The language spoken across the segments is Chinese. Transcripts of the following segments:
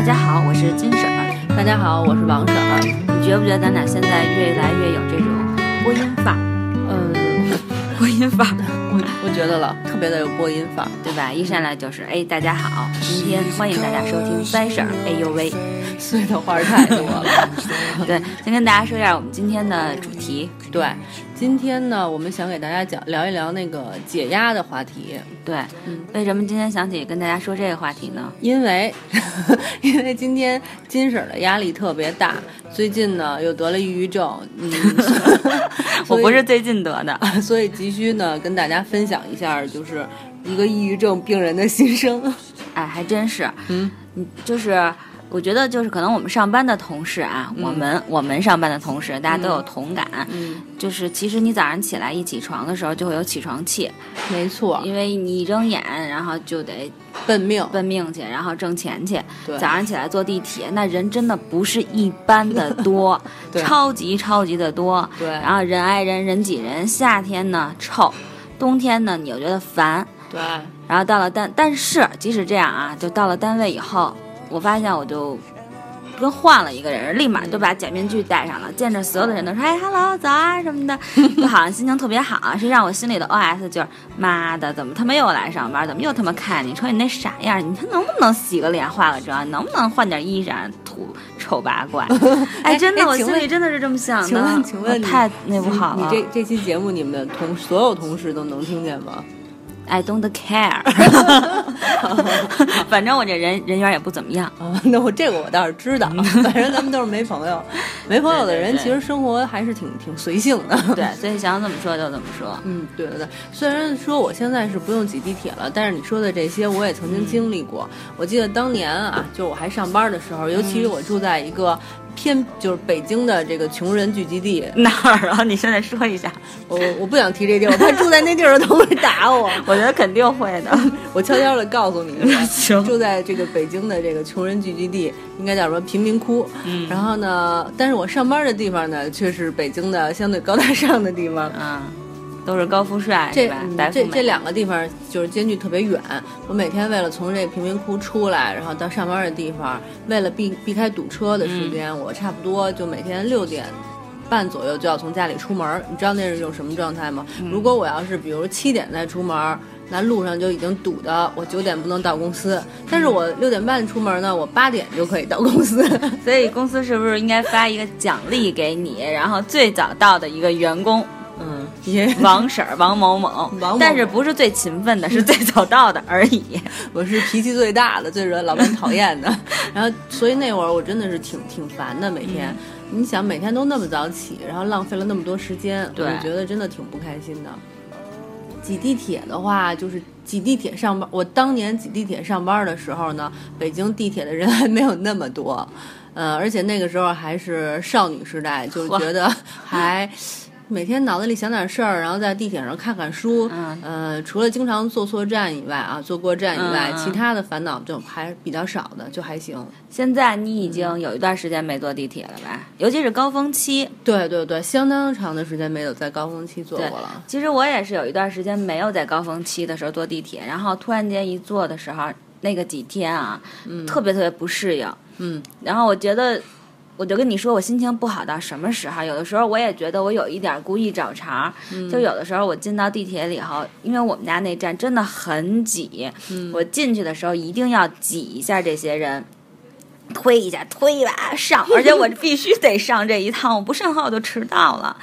大家好，我是金婶儿。大家好，我是王婶儿。你觉不觉得咱俩现在越来越有这种播音范儿？嗯，播音范儿，我我觉得了，特别的有播音范儿。对吧？一上来就是哎，大家好，今天欢迎大家收听三婶儿。哎呦喂，碎的花儿太多了。对，先跟大家说一下我们今天的主题。对，今天呢，我们想给大家讲聊一聊那个解压的话题。对，嗯为什么今天想起跟大家说这个话题呢？因为 因为今天金婶儿的压力特别大，最近呢又得了抑郁症，嗯，我不是最近得的，所以急需呢跟大家分享一下，就是一个抑郁症病人的心声。哎，还真是，嗯，嗯，就是我觉得就是可能我们上班的同事啊，我们我们上班的同事，大家都有同感，嗯，就是其实你早上起来一起床的时候就会有起床气，没错，因为你一睁眼，然后就得奔命。奔命去，然后挣钱去。对早上起来坐地铁，那人真的不是一般的 多，对超级超级的多。对然后人挨人，人挤人。夏天呢臭，冬天呢你又觉得烦。对，然后到了单，但是即使这样啊，就到了单位以后，我发现我就跟换了一个人，立马就把假面具戴上了，见着所有的人都说哎，hello，早啊什么的，就好像心情特别好。实际上我心里的 OS 就是妈的，怎么他妈又来上班？怎么又他妈看你？瞅你那傻样，你他能不能洗个脸、化个妆？能不能换点衣裳？土丑八怪！哎，真的，我心里真的是这么想的。请问，请问太那不好了。你这这期节目，你们的同所有同事都能听见吗？I don't care，反正我这人人缘也不怎么样。啊，那我这个我倒是知道，反正咱们都是没朋友，没朋友的人其实生活还是挺挺随性的。对，所以想怎么说就怎么说。嗯，对对对。虽然说我现在是不用挤地铁了，但是你说的这些我也曾经经历过。我记得当年啊，就我还上班的时候，尤其是我住在一个偏就是北京的这个穷人聚集地，哪儿啊？你现在说一下。我我不想提这地儿，我怕住在那地儿的都会打我。我觉得肯定会的。我悄悄的告诉你，行住在这个北京的这个穷人聚集地，应该叫什么贫民窟。嗯然后呢，但是我上班的地方呢，却是北京的相对高大上的地方。嗯，都是高富帅这这这两个地方就是间距特别远。我每天为了从这贫民窟出来，然后到上班的地方，为了避避开堵车的时间，我差不多就每天六点。半左右就要从家里出门，你知道那是一种什么状态吗？如果我要是比如七点再出门，那路上就已经堵的，我九点不能到公司。但是我六点半出门呢，我八点就可以到公司。所以公司是不是应该发一个奖励给你？然后最早到的一个员工 王婶儿王某某王某，但是不是最勤奋的，是最早到的而已。我是脾气最大的，最惹老板讨厌的。然后，所以那会儿我真的是挺挺烦的，每天。你想每天都那么早起，然后浪费了那么多时间，我就觉得真的挺不开心的。挤地铁的话，就是挤地铁上班。我当年挤地铁上班的时候呢，北京地铁的人还没有那么多，呃，而且那个时候还是少女时代，就是觉得还每天脑子里想点事儿，然后在地铁上看看书，嗯呃，除了经常坐错站以外啊，坐过站以外，其他的烦恼就还比较少的，就还行。现在你已经有一段时间没坐地铁了吧？尤其是高峰期。对对对，相当长的时间没有在高峰期坐过了。其实我也是有一段时间没有在高峰期的时候坐地铁，然后突然间一坐的时候，那个几天啊，特别特别不适应。嗯，然后我觉得，我就跟你说，我心情不好到什么时候？有的时候我也觉得我有一点故意找茬儿。就有的时候我进到地铁里头，因为我们家那站真的很挤，我进去的时候一定要挤一下这些人。推一下，推一把上，而且我 必须得上这一趟，我不上的话我就迟到了。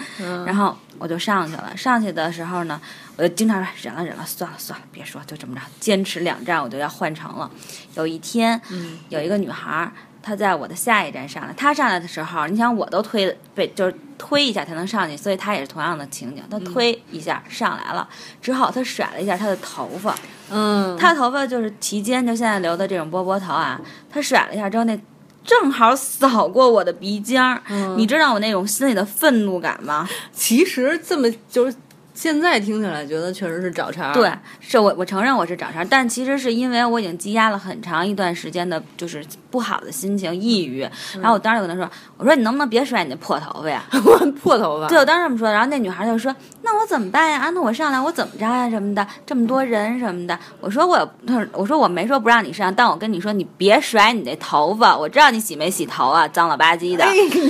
然后我就上去了。上去的时候呢，我就经常说忍了忍了，算了算了，别说，就这么着，坚持两站我就要换乘了。有一天，有一个女孩儿，她在我的下一站上来，他上来的时候，你想我都推被就是推一下才能上去，所以他也是同样的情景，他推一下上来了之后，他甩了一下他的头发，嗯，他头发就是齐肩，就现在留的这种波波头啊，他甩了一下之后那。正好扫过我的鼻尖儿，你知道我那种心里的愤怒感吗？其实这么就是现在听起来觉得确实是找茬。对，是我我承认我是找茬，但其实是因为我已经积压了很长一段时间的，就是不好的心情、抑郁。然后我当时就跟他说：“我说你能不能别甩你那破头发呀？破头发。”对，我当时这么说。然后那女孩就说：“那我怎么办呀？啊，那我上来我怎么着呀？什么的，这么多人什么的。”我说我，我说我没说不让你上，但我跟你说，你别甩你那头发。我知道你洗没洗头啊，脏了吧唧的。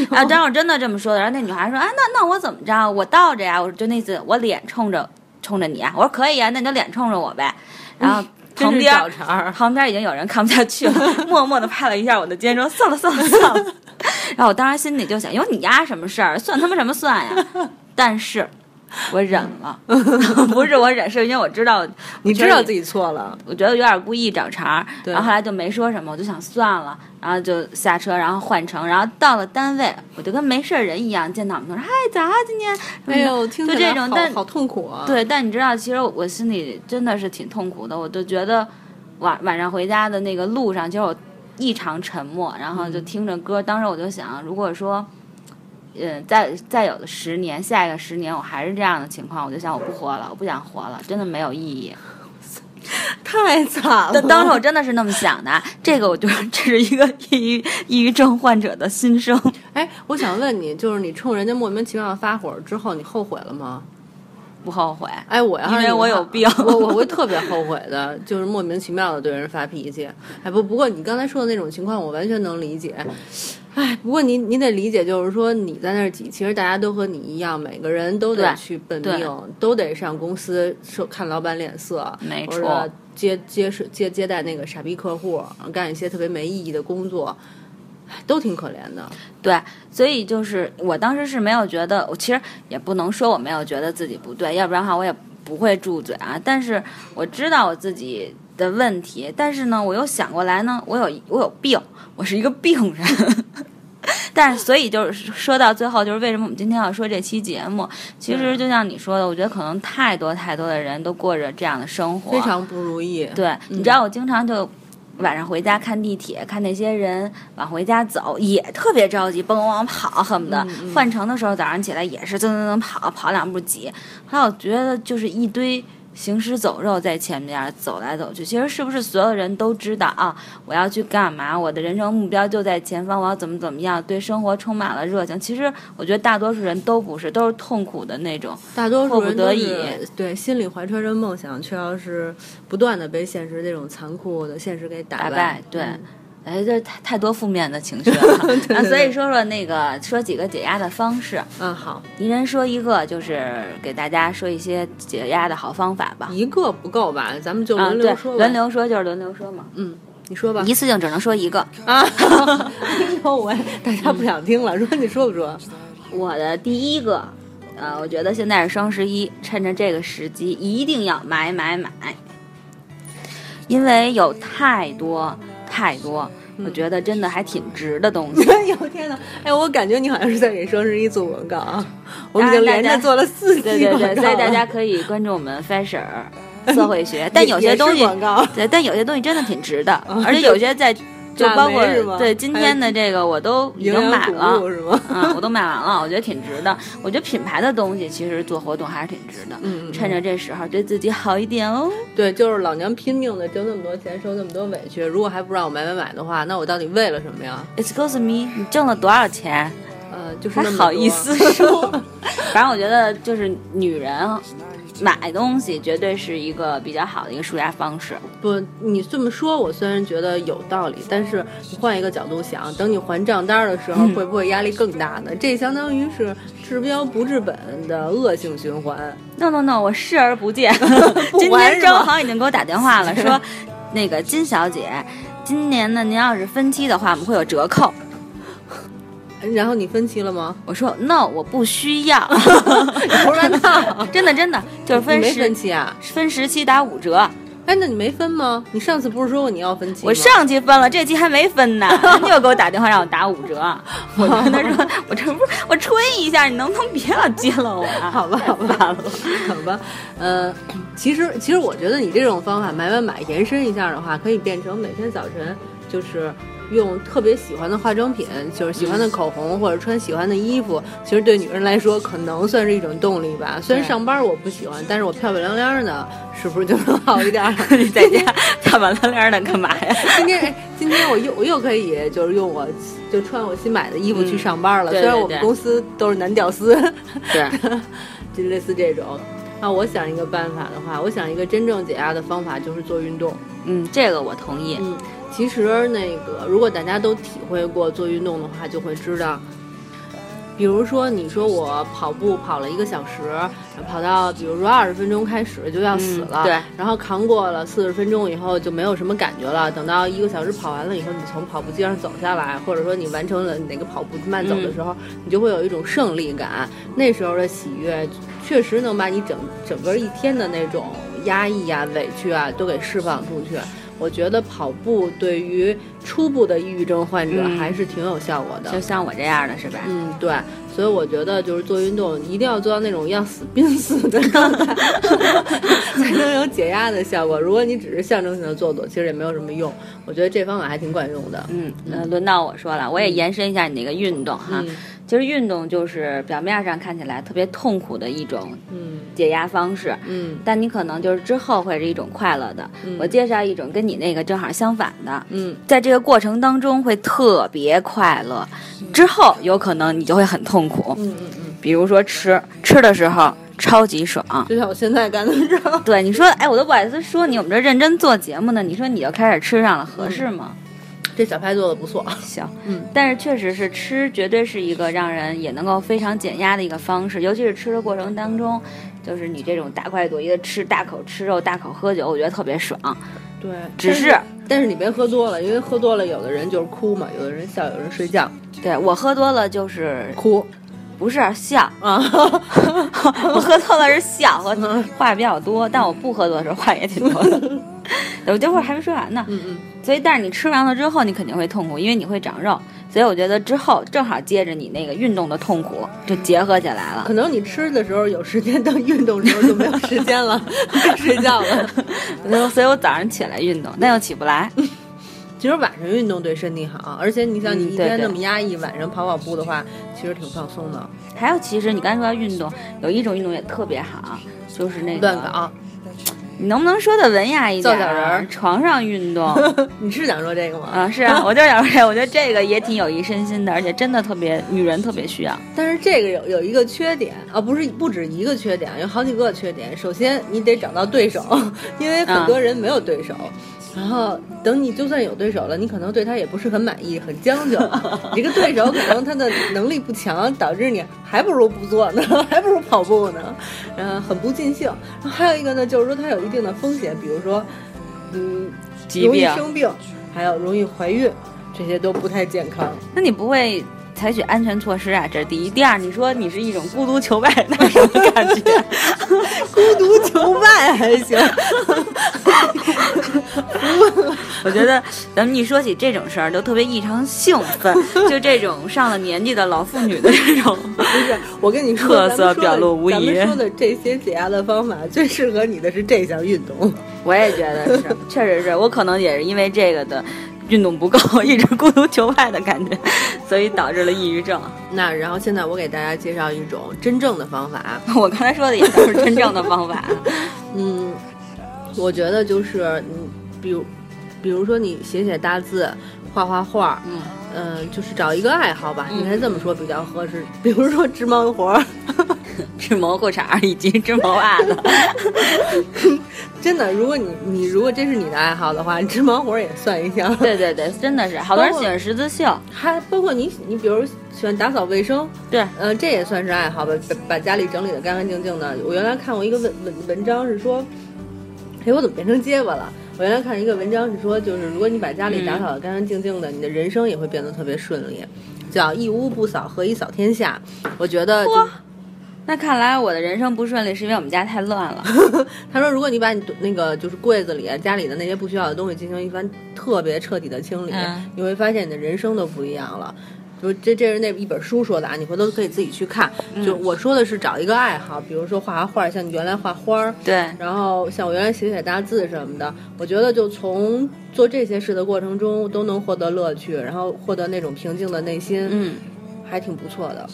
然后当时我真的这么说的。然后那女孩说：“啊，那那我怎么着？我倒着呀。”我就那次我脸。脸冲着冲着你啊！我说可以啊，那你就脸冲着我呗。然后旁边旁边已经有人看不下去了，默默的拍了一下我的肩，说算了算了算了。然后我当时心里就想，有你丫什么事儿？算他妈什么算呀？但是。我忍了，不是我忍，是因为我知道你知道自己错了。我觉得有点故意找茬，然后后来就没说什么，我就想算了，然后就下车，然后换乘，然后到了单位，我就跟没事人一样见到我们，说嗨，咋今天？哎呦，听就这种，但好痛苦啊。对，但你知道，其实我心里真的是挺痛苦的。我就觉得晚晚上回家的那个路上，其实我异常沉默，然后就听着歌。当时我就想，如果说。嗯，再再有的十年，下一个十年我还是这样的情况，我就想我不活了，我不想活了，真的没有意义，太惨了。当时我真的是那么想的，这个我就这是一个抑郁抑郁症患者的心声。哎，我想问你，就是你冲人家莫名其妙的发火之后，你后悔了吗？不后悔。哎，我要因为我有病，我我会特别后悔的，就是莫名其妙的对人发脾气。哎，不不过你刚才说的那种情况，我完全能理解。哎，不过您您得理解，就是说你在那儿挤，其实大家都和你一样，每个人都得去奔命，都得上公司说看老板脸色，没错，接接是接接待那个傻逼客户，干一些特别没意义的工作，都挺可怜的。对，所以就是我当时是没有觉得，我其实也不能说我没有觉得自己不对，要不然的话我也不会住嘴啊。但是我知道我自己的问题，但是呢，我又想过来呢，我有我有病。我是一个病人，但是所以就是说到最后，就是为什么我们今天要说这期节目？其实就像你说的，我觉得可能太多太多的人都过着这样的生活，非常不如意。对，你知道我经常就晚上回家看地铁，看那些人往回家走，也特别着急，蹦往跑，恨不得换乘的时候早上起来也是噔噔噔跑，跑两步挤。后来我觉得就是一堆。行尸走肉在前面走来走去，其实是不是所有人都知道啊？我要去干嘛？我的人生目标就在前方，我要怎么怎么样？对生活充满了热情。其实我觉得大多数人都不是，都是痛苦的那种。大多数人都是对心里怀揣着梦想，却要是不断的被现实这种残酷的现实给打败。对。哎，这太太多负面的情绪了，啊所以说说那个说几个解压的方式。嗯，好，一人说一个，就是给大家说一些解压的好方法吧。一个不够吧？咱们就轮流说。轮流说就是轮流说嘛。嗯，你说吧。一次性只能说一个啊。哎呦喂，大家不想听了，说你说不说？我的第一个，呃，我觉得现在是双十一，趁着这个时机一定要买买买，因为有太多。太多，我觉得真的还挺值的东西。哎呦天哪！哎，我感觉你好像是在给双十一做广告啊！我们已经连着做了四期对对对，所以大家可以关注我们 Fashion 社会学，但有些东西，对，但有些东西真的挺值的，而且有些在。就包括对今天的这个，我都已经买了，嗯，我都买完了，我觉得挺值的。我觉得品牌的东西其实做活动还是挺值的，嗯，趁着这时候对自己好一点哦。对，就是老娘拼命的挣那么多钱，受那么多委屈，如果还不让我买买买的话，那我到底为了什么呀？Excuse me，你挣了多少钱？呃，就是还好意思说。反正我觉得就是女人。买东西绝对是一个比较好的一个舒压方式。不，你这么说，我虽然觉得有道理，但是你换一个角度想，等你还账单的时候，会不会压力更大呢？这相当于是治标不治本的恶性循环。No No No，我视而不见。今天正好已经给我打电话了，说那个金小姐，今年呢，您要是分期的话，我们会有折扣。然后你分期了吗？我说 no，我不需要。胡说八道！真的真的就是分十分期啊，分十期打五折。哎，那你没分吗？你上次不是说过你要分期？我上期分了，这期还没分呢。你又给我打电话让我打五折，我跟他说，我这不是我吹一下，你能不能别老接了我啊？好吧，好吧，好吧。呃，其实其实我觉得你这种方法买买买延伸一下的话，可以变成每天早晨就是。用特别喜欢的化妆品，就是喜欢的口红或者穿喜欢的衣服，其实对女人来说可能算是一种动力吧。虽然上班我不喜欢，但是我漂漂亮亮的，是不是就能好一点？你在家 漂漂亮亮的干嘛呀？今天今天我又我又可以就是用我就穿我新买的衣服去上班了。虽然我们公司都是男屌丝，对，就类似这种。那，我想一个办法的话，我想一个真正解压的方法就是做运动。嗯，这个我同意。嗯，其实那个如果大家都体会过做运动的话，就会知道，比如说你说我跑步跑了一个小时，跑到比如说二十分钟开始就要死了，对，然后扛过了四十分钟以后就没有什么感觉了。等到一个小时跑完了以后，你从跑步机上走下来，或者说你完成了哪个跑步慢走的时候，你就会有一种胜利感，那时候的喜悦。确实能把你整整个一天的那种压抑啊、委屈啊都给释放出去。我觉得跑步对于初步的抑郁症患者还是挺有效果的，就像我这样的是吧？嗯，对。所以我觉得就是做运动一定要做到那种要死 濒死的状态，才能有解压的效果。如果你只是象征性的做做，其实也没有什么用。我觉得这方法还挺管用的。嗯，那轮到我说了，我也延伸一下你那个运动哈。其实运动就是表面上看起来特别痛苦的一种解压方式，嗯，但你可能就是之后会是一种快乐的。我介绍一种跟你那个正好相反的，嗯，在这个过程当中会特别快乐，之后有可能你就会很痛苦，嗯嗯嗯。比如说吃吃的时候超级爽，就像我现在干的事儿。对，你说，哎，我都不好意思说你，我们这认真做节目呢，你说你就开始吃上了，合适吗？这小派做的不错，行，嗯，但是确实是吃，绝对是一个让人也能够非常减压的一个方式，尤其是吃的过程当中，就是你这种大快朵颐的吃，大口吃肉，大口喝酒，我觉得特别爽。对，只是，但是你别喝多了，因为喝多了，有的人就是哭嘛，有的人笑，有人睡觉。对我喝多了就是哭，不是笑啊，我喝多了是笑，和话比较多，但我不喝多的时候话也挺多的。我这会儿还没说完呢，嗯嗯。所以，但是你吃完了之后，你肯定会痛苦，因为你会长肉。所以我觉得之后正好接着你那个运动的痛苦就结合起来了。可能你吃的时候有时间，到运动时候就没有时间了，睡觉了。所以我早上起来运动，但又起不来。其实晚上运动对身体好，而且你像你一天那么压抑，晚上跑跑步的话，其实挺放松的。还有，其实你刚才说到运动，有一种运动也特别好，就是那个乱搞。你能不能说的文雅一点？造小人，床上运动。你是想说这个吗？啊，是啊，我就想说这个。我觉得这个也挺有益身心的，而且真的特别女人特别需要。但是这个有有一个缺点啊，不是不止一个缺点，有好几个缺点。首先，你得找到对手，因为很多人没有对手。然后等你就算有对手了，你可能对他也不是很满意，很将就。你这个对手可能他的能力不强，导致你还不如不做呢，还不如跑步呢，嗯，很不尽兴。还有一个呢，就是说它有一定的风险，比如说，嗯，容易生病，还有容易怀孕，这些都不太健康。那你不会？采取安全措施啊，这是第一。第二，你说你是一种孤独求败，那什么感觉？孤独求败还行。我觉得咱们一说起这种事儿，都特别异常兴奋。就这种上了年纪的老妇女的这种，不是我跟你说，特色表露无遗。咱们说的这些解压的方法，最适合你的是这项运动。我也觉得是，确实是我可能也是因为这个的。运动不够，一直孤独求败的感觉，所以导致了抑郁症。那然后现在我给大家介绍一种真正的方法。我刚才说的也都是真正的方法。嗯，我觉得就是你，比如，比如说你写写大字，画画画，嗯嗯，就是找一个爱好吧，应该这么说比较合适。比如说织毛活。织毛裤衩以及织毛袜子，真的，如果你你如果这是你的爱好的话，织毛活也算一项。对对对，真的是，好多人喜欢十字绣，还包括你你比如喜欢打扫卫生，对，嗯，这也算是爱好吧，把把家里整理的干干净净的。我原来看过一个文文文章是说，哎，我怎么变成结巴了？我原来看一个文章是说，就是如果你把家里打扫的干干净净的，你的人生也会变得特别顺利，叫一屋不扫，何以扫天下？我觉得。那看来我的人生不顺利，是因为我们家太乱了。他说，如果你把你那个就是柜子里、家里的那些不需要的东西进行一番特别彻底的清理，你会发现你的人生都不一样了。就这这是那一本书说的啊，你回头可以自己去看。就我说的是找一个爱好，比如说画画画，像你原来画花儿，对，然后像我原来写写大字什么的，我觉得就从做这些事的过程中都能获得乐趣，然后获得那种平静的内心，嗯，还挺不错的。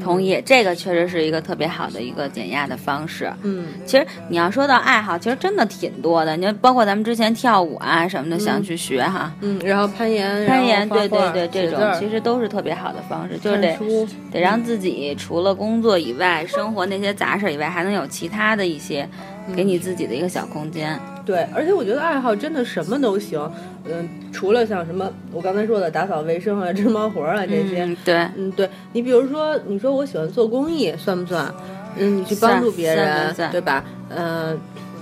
同意，这个确实是一个特别好的一个减压的方式。嗯，其实你要说到爱好，其实真的挺多的。你就包括咱们之前跳舞啊什么的，想去学哈。嗯，然后攀岩，攀岩，对对对，这种其实都是特别好的方式，就是得得让自己除了工作以外，生活那些杂事以外，还能有其他的一些，给你自己的一个小空间。对，而且我觉得爱好真的什么都行，嗯，除了像什么我刚才说的打扫卫生啊、织毛活啊这些，对，嗯，对你比如说，你说我喜欢做公益，算不算？嗯，你去帮助别人，对吧？嗯，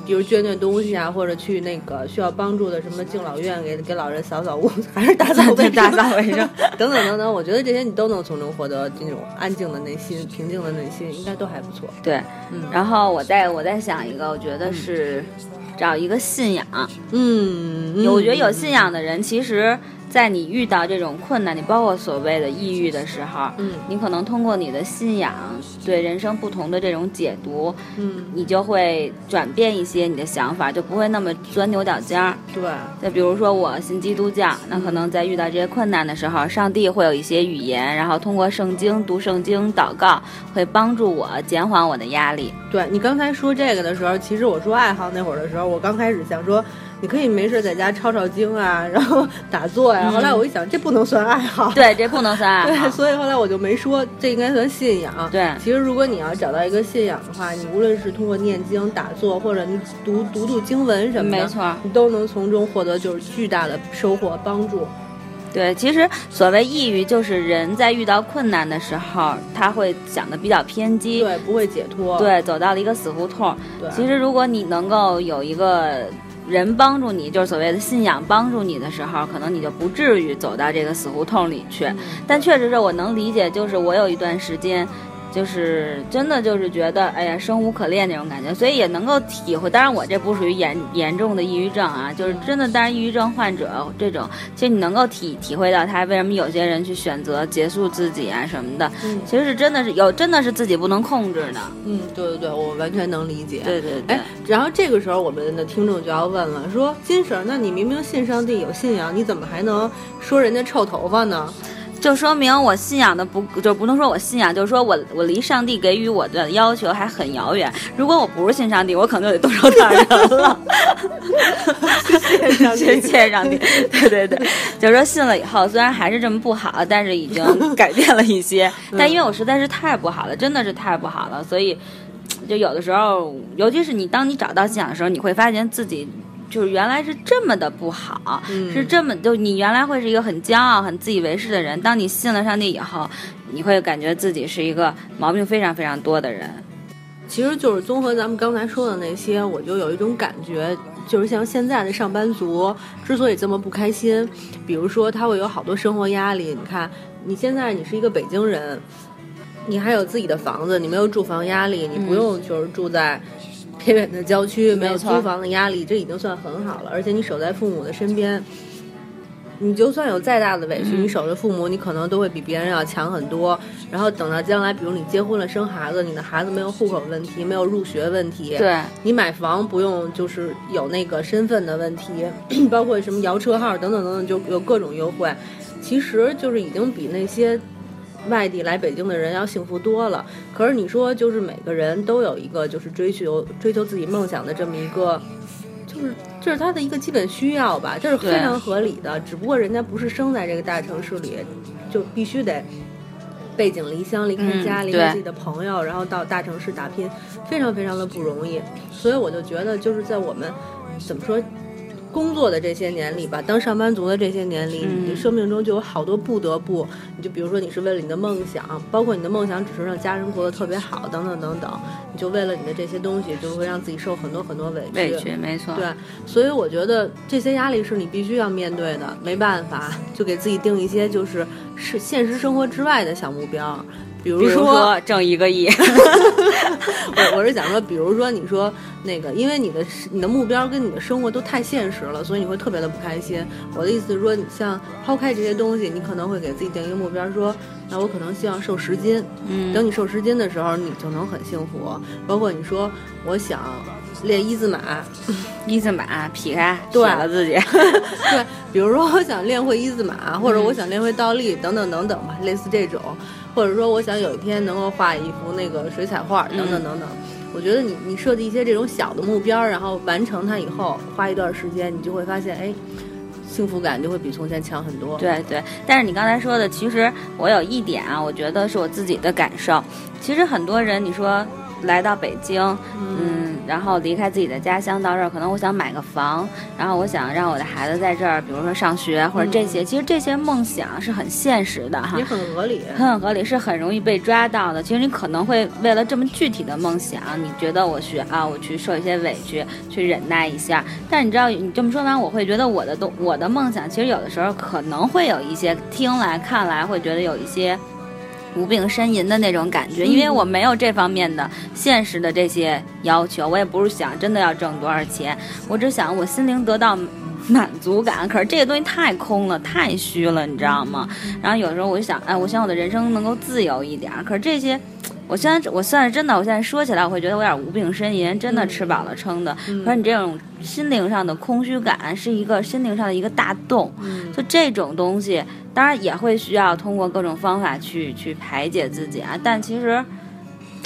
比如捐捐东西啊，或者去那个需要帮助的什么敬老院，给给老人扫扫屋，还是打扫卫打扫卫生 等等等等，我觉得这些你都能从中获得这种安静的内心、平静的内心，应该都还不错。对，嗯，然后我再我再想一个，我觉得是。找一个信仰，嗯，我觉得有信仰的人，其实。在你遇到这种困难，你包括所谓的抑郁的时候，嗯，你可能通过你的信仰对人生不同的这种解读，嗯，你就会转变一些你的想法，就不会那么钻牛角尖儿。对，再比如说我信基督教，那可能在遇到这些困难的时候，上帝会有一些语言，然后通过圣经读圣经、祷告，会帮助我减缓我的压力。对你刚才说这个的时候，其实我说爱好那会儿的时候，我刚开始想说。你可以没事在家抄抄经啊，然后打坐呀。后来我一想，这不能算爱好。对，这不能算爱 好。对，所以后来我就没说，这应该算信仰。对，其实如果你要找到一个信仰的话，你无论是通过念经、打坐，或者你读读读经文什么的，没错，你都能从中获得就是巨大的收获帮助。对，其实所谓抑郁，就是人在遇到困难的时候，他会想的比较偏激，对，不会解脱，对，走到了一个死胡同。对，其实如果你能够有一个。人帮助你，就是所谓的信仰帮助你的时候，可能你就不至于走到这个死胡同里去。但确实是我能理解，就是我有一段时间。就是真的就是觉得哎呀生无可恋那种感觉，所以也能够体会。当然我这不属于严严重的抑郁症啊，就是真的。当然抑郁症患者这种，其实你能够体体会到他为什么有些人去选择结束自己啊什么的。嗯，其实是真的是有，真的是自己不能控制的。嗯，对对对，我完全能理解。对对对。哎，然后这个时候我们的听众就要问了，说金婶，那你明明信上帝有信仰，你怎么还能说人家臭头发呢？就说明我信仰的不，就不能说我信仰，就是说我我离上帝给予我的要求还很遥远。如果我不是信上帝，我可能就得动手打人了。谢谢上帝，谢谢上帝。对对对，就是说信了以后，虽然还是这么不好，但是已经改变了一些。但因为我实在是太不好了，真的是太不好了，所以就有的时候，尤其是你当你找到信仰的时候，你会发现自己。就是原来是这么的不好，是这么就你原来会是一个很骄傲、很自以为是的人。当你信了上帝以后，你会感觉自己是一个毛病非常非常多的人。其实就是综合咱们刚才说的那些，我就有一种感觉，就是像现在的上班族之所以这么不开心，比如说他会有好多生活压力。你看，你现在你是一个北京人，你还有自己的房子，你没有住房压力，你不用就是住在。偏远的郊区没有租房的压力，这已经算很好了。而且你守在父母的身边，你就算有再大的委屈，你守着父母，你可能都会比别人要强很多。然后等到将来，比如你结婚了、生孩子，你的孩子没有户口问题，没有入学问题，对你买房不用就是有那个身份的问题，包括什么摇车号等等等等，就有各种优惠。其实就是已经比那些。外地来北京的人要幸福多了，可是你说就是每个人都有一个就是追求追求自己梦想的这么一个，就是这是他的一个基本需要吧，这是非常合理的。只不过人家不是生在这个大城市里，就必须得背井离乡、离开家、离开自己的朋友，然后到大城市打拼，非常非常的不容易。所以我就觉得就是在我们怎么说？工作的这些年里吧，当上班族的这些年里，你的生命中就有好多不得不。你就比如说，你是为了你的梦想，包括你的梦想只是让家人过得特别好，等等等等，你就为了你的这些东西，就会让自己受很多很多委屈。委屈，没错。对，所以我觉得这些压力是你必须要面对的，没办法，就给自己定一些就是是现实生活之外的小目标，比如说挣一个亿。我我是想说，比如说你说。那个，因为你的你的目标跟你的生活都太现实了，所以你会特别的不开心。我的意思是说，你像抛开这些东西，你可能会给自己定一个目标，说，那我可能希望瘦十斤。嗯，等你瘦十斤的时候，你就能很幸福。包括你说，我想练一字马，一字马劈开，对了自己。对，比如说我想练会一字马，或者我想练会倒立，等等等等吧，类似这种。或者说，我想有一天能够画一幅那个水彩画，等等等等。我觉得你你设计一些这种小的目标，然后完成它以后，花一段时间，你就会发现，哎，幸福感就会比从前强很多。对对，但是你刚才说的，其实我有一点啊，我觉得是我自己的感受。其实很多人，你说来到北京，嗯。然后离开自己的家乡到这儿，可能我想买个房，然后我想让我的孩子在这儿，比如说上学或者这些。其实这些梦想是很现实的哈，也很合理，很合理，是很容易被抓到的。其实你可能会为了这么具体的梦想，你觉得我去啊，我去受一些委屈，去忍耐一下。但你知道，你这么说完，我会觉得我的东，我的梦想，其实有的时候可能会有一些听来看来会觉得有一些。无病呻吟的那种感觉，因为我没有这方面的现实的这些要求，我也不是想真的要挣多少钱，我只想我心灵得到满足感。可是这个东西太空了，太虚了，你知道吗？然后有时候我就想，哎，我想我的人生能够自由一点。可是这些。我现在我算是真的，我现在说起来，我会觉得我有点无病呻吟，真的吃饱了撑的。可是你这种心灵上的空虚感，是一个心灵上的一个大洞。就这种东西，当然也会需要通过各种方法去去排解自己啊。但其实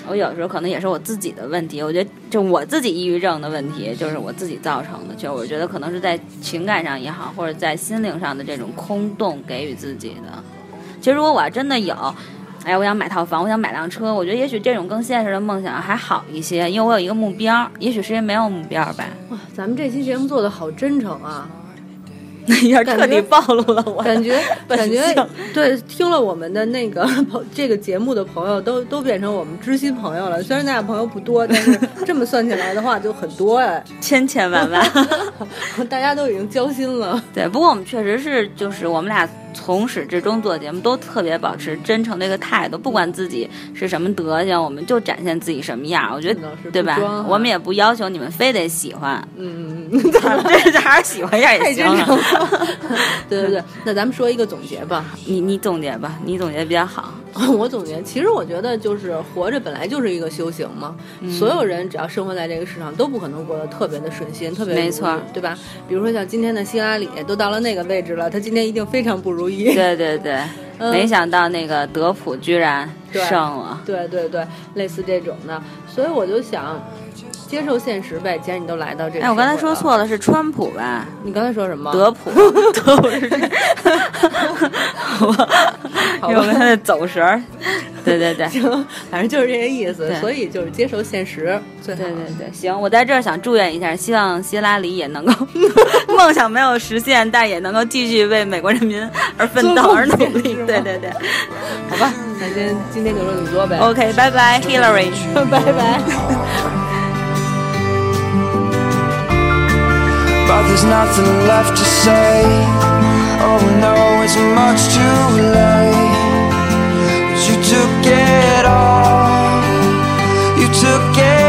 我有时候可能也是我自己的问题，我觉得就我自己抑郁症的问题，就是我自己造成的。就我觉得可能是在情感上也好，或者在心灵上的这种空洞给予自己的。其实如果我要真的有。哎，我想买套房，我想买辆车。我觉得也许这种更现实的梦想还好一些，因为我有一个目标。也许是因为没有目标吧。哇，咱们这期节目做的好真诚啊！那一下彻底暴露了我感觉，感觉对，听了我们的那个这个节目的朋友都都变成我们知心朋友了。虽然咱俩朋友不多，但是 这么算起来的话就很多哎，千千万万，大家都已经交心了。对，不过我们确实是，就是我们俩。从始至终做节目都特别保持真诚的一个态度，不管自己是什么德行，我们就展现自己什么样。我觉得，对吧？我们也不要求你们非得喜欢，嗯这还是喜欢一下也行。对对对，那咱们说一个总结吧，你你总结吧，你总结比较好。我总结，其实我觉得就是活着本来就是一个修行嘛。所有人只要生活在这个世上，都不可能过得特别的顺心，特别没错，对吧？比如说像今天的希拉里，都到了那个位置了，他今天一定非常不如意。对对对，没想到那个德普居然胜了。对对对，类似这种的，所以我就想。接受现实呗，既然你都来到这，哎，我刚才说错了，是川普吧？你刚才说什么？德普，德普是这，我，我们的走神儿。对对对，行，反正就是这个意思。所以就是接受现实。对对对，行，我在这儿想祝愿一下，希望希拉里也能够梦想没有实现，但也能够继续为美国人民而奋斗而努力。对对对，好吧，那今今天就说这么多呗。OK，拜拜，Hillary，拜拜。But there's nothing left to say Oh no, it's much too late Cause you took it all You took it